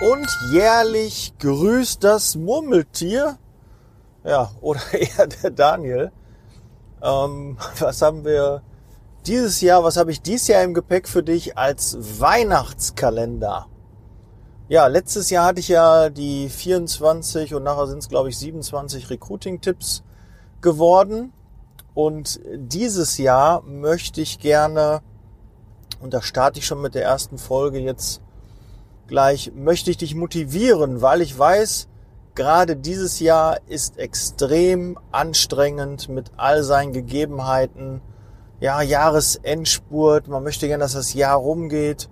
Und jährlich grüßt das Murmeltier. Ja, oder eher der Daniel. Ähm, was haben wir dieses Jahr, was habe ich dieses Jahr im Gepäck für dich als Weihnachtskalender? Ja, letztes Jahr hatte ich ja die 24 und nachher sind es, glaube ich, 27 Recruiting-Tipps geworden. Und dieses Jahr möchte ich gerne, und da starte ich schon mit der ersten Folge jetzt gleich, möchte ich dich motivieren, weil ich weiß, gerade dieses Jahr ist extrem anstrengend mit all seinen Gegebenheiten. Ja, Jahresendspurt, man möchte gerne, dass das Jahr rumgeht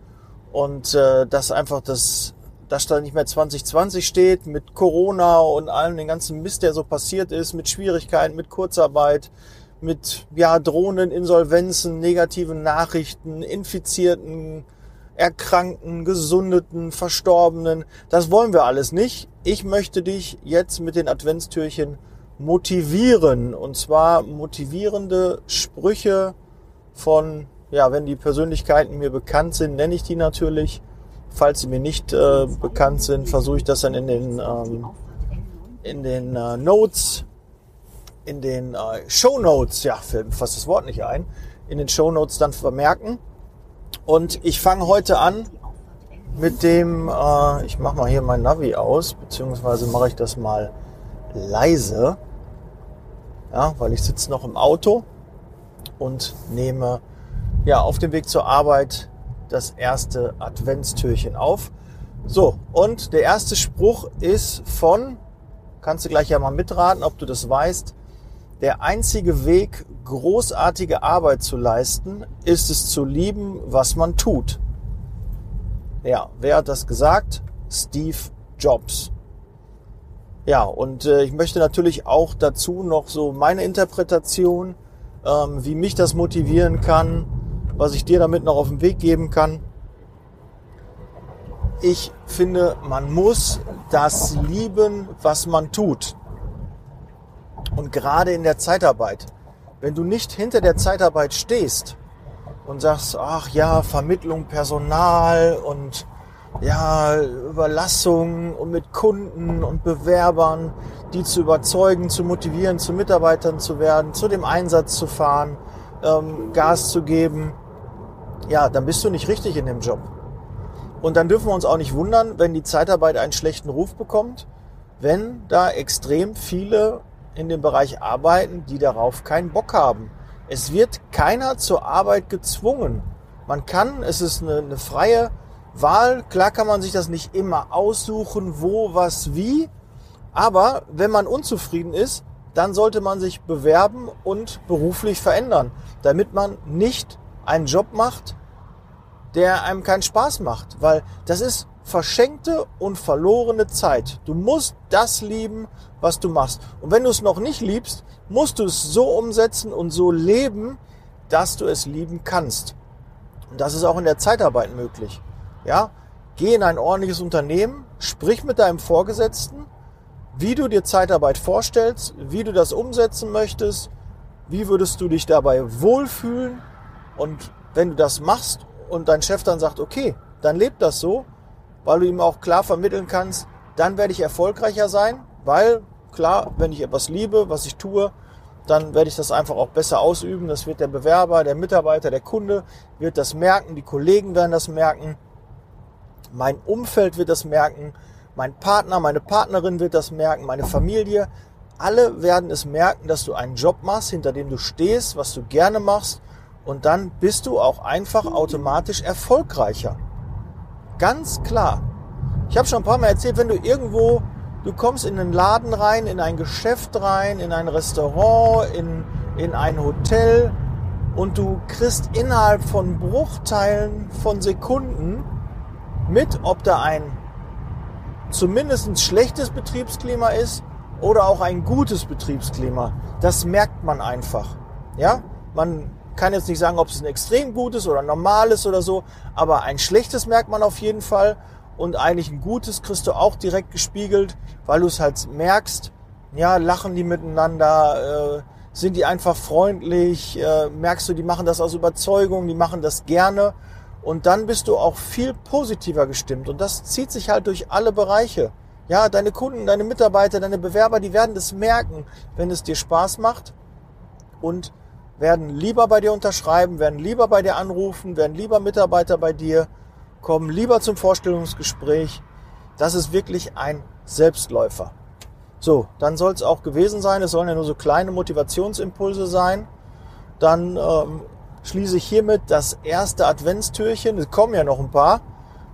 und äh, dass einfach das, dass da nicht mehr 2020 steht mit Corona und allem den ganzen Mist, der so passiert ist, mit Schwierigkeiten, mit Kurzarbeit, mit ja, drohenden Insolvenzen, negativen Nachrichten, Infizierten, Erkrankten, Gesundeten, Verstorbenen. Das wollen wir alles nicht. Ich möchte dich jetzt mit den Adventstürchen motivieren. Und zwar motivierende Sprüche von, ja, wenn die Persönlichkeiten mir bekannt sind, nenne ich die natürlich. Falls sie mir nicht äh, bekannt sind, versuche ich das dann in den, ähm, in den äh, Notes, in den äh, Show Notes, ja, fällt fast das Wort nicht ein, in den Show Notes dann vermerken. Und ich fange heute an mit dem, äh, ich mache mal hier mein Navi aus, beziehungsweise mache ich das mal leise, ja, weil ich sitze noch im Auto und nehme ja auf dem Weg zur Arbeit das erste Adventstürchen auf. So, und der erste Spruch ist von, kannst du gleich ja mal mitraten, ob du das weißt, der einzige Weg, großartige Arbeit zu leisten, ist es zu lieben, was man tut. Ja, wer hat das gesagt? Steve Jobs. Ja, und äh, ich möchte natürlich auch dazu noch so meine Interpretation, ähm, wie mich das motivieren kann, was ich dir damit noch auf den Weg geben kann. Ich finde, man muss das lieben, was man tut. Und gerade in der Zeitarbeit, wenn du nicht hinter der Zeitarbeit stehst und sagst, ach ja, Vermittlung, Personal und ja, Überlassung und mit Kunden und Bewerbern, die zu überzeugen, zu motivieren, zu Mitarbeitern zu werden, zu dem Einsatz zu fahren, ähm, Gas zu geben, ja, dann bist du nicht richtig in dem Job. Und dann dürfen wir uns auch nicht wundern, wenn die Zeitarbeit einen schlechten Ruf bekommt, wenn da extrem viele in dem Bereich arbeiten, die darauf keinen Bock haben. Es wird keiner zur Arbeit gezwungen. Man kann, es ist eine, eine freie Wahl. Klar kann man sich das nicht immer aussuchen, wo, was, wie. Aber wenn man unzufrieden ist, dann sollte man sich bewerben und beruflich verändern, damit man nicht einen Job macht, der einem keinen Spaß macht. Weil das ist verschenkte und verlorene Zeit. Du musst das lieben, was du machst. Und wenn du es noch nicht liebst, musst du es so umsetzen und so leben, dass du es lieben kannst. Und das ist auch in der Zeitarbeit möglich. Ja? Geh in ein ordentliches Unternehmen, sprich mit deinem Vorgesetzten, wie du dir Zeitarbeit vorstellst, wie du das umsetzen möchtest, wie würdest du dich dabei wohlfühlen und wenn du das machst und dein Chef dann sagt, okay, dann lebt das so, weil du ihm auch klar vermitteln kannst, dann werde ich erfolgreicher sein, weil klar, wenn ich etwas liebe, was ich tue, dann werde ich das einfach auch besser ausüben. Das wird der Bewerber, der Mitarbeiter, der Kunde wird das merken, die Kollegen werden das merken, mein Umfeld wird das merken, mein Partner, meine Partnerin wird das merken, meine Familie. Alle werden es merken, dass du einen Job machst, hinter dem du stehst, was du gerne machst und dann bist du auch einfach automatisch erfolgreicher. Ganz klar. Ich habe schon ein paar Mal erzählt, wenn du irgendwo, du kommst in einen Laden rein, in ein Geschäft rein, in ein Restaurant, in, in ein Hotel und du kriegst innerhalb von Bruchteilen von Sekunden mit, ob da ein zumindest schlechtes Betriebsklima ist oder auch ein gutes Betriebsklima. Das merkt man einfach. Ja, man kann jetzt nicht sagen, ob es ein extrem gutes oder normales oder so, aber ein schlechtes merkt man auf jeden Fall und eigentlich ein gutes kriegst du auch direkt gespiegelt, weil du es halt merkst, ja, lachen die miteinander, äh, sind die einfach freundlich, äh, merkst du, die machen das aus Überzeugung, die machen das gerne Und dann bist du auch viel positiver gestimmt. Und das zieht sich halt durch alle Bereiche. Ja, deine Kunden, deine Mitarbeiter, deine Bewerber, die werden das merken, wenn es dir Spaß macht und werden lieber bei dir unterschreiben, werden lieber bei dir anrufen, werden lieber Mitarbeiter bei dir, kommen lieber zum Vorstellungsgespräch. Das ist wirklich ein Selbstläufer. So, dann soll es auch gewesen sein. Es sollen ja nur so kleine Motivationsimpulse sein. Dann ähm, schließe ich hiermit das erste Adventstürchen. Es kommen ja noch ein paar.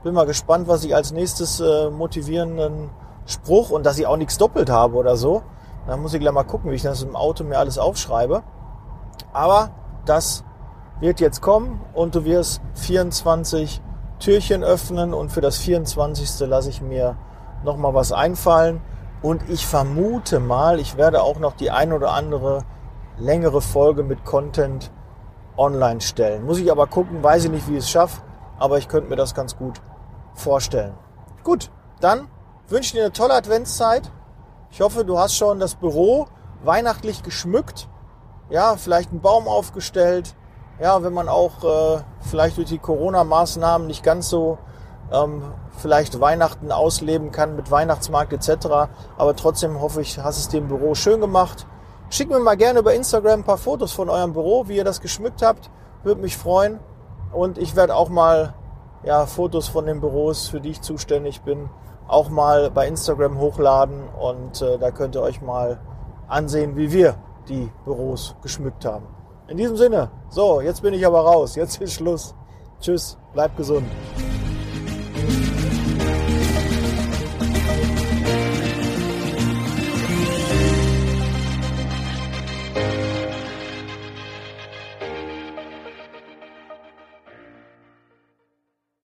Bin mal gespannt, was ich als nächstes äh, motivierenden Spruch und dass ich auch nichts doppelt habe oder so. Dann muss ich gleich mal gucken, wie ich das im Auto mir alles aufschreibe. Aber das wird jetzt kommen und du wirst 24 Türchen öffnen und für das 24. lasse ich mir noch mal was einfallen und ich vermute mal, ich werde auch noch die ein oder andere längere Folge mit Content online stellen. Muss ich aber gucken, weiß ich nicht, wie ich es schaffe, aber ich könnte mir das ganz gut vorstellen. Gut, dann wünsche ich dir eine tolle Adventszeit. Ich hoffe, du hast schon das Büro weihnachtlich geschmückt. Ja, vielleicht einen Baum aufgestellt. Ja, wenn man auch äh, vielleicht durch die Corona-Maßnahmen nicht ganz so ähm, vielleicht Weihnachten ausleben kann mit Weihnachtsmarkt etc. Aber trotzdem hoffe ich, hast es im Büro schön gemacht. Schickt mir mal gerne über Instagram ein paar Fotos von eurem Büro, wie ihr das geschmückt habt. Würde mich freuen. Und ich werde auch mal ja, Fotos von den Büros, für die ich zuständig bin, auch mal bei Instagram hochladen und äh, da könnt ihr euch mal ansehen, wie wir die Büros geschmückt haben. In diesem Sinne, so, jetzt bin ich aber raus, jetzt ist Schluss. Tschüss, bleibt gesund.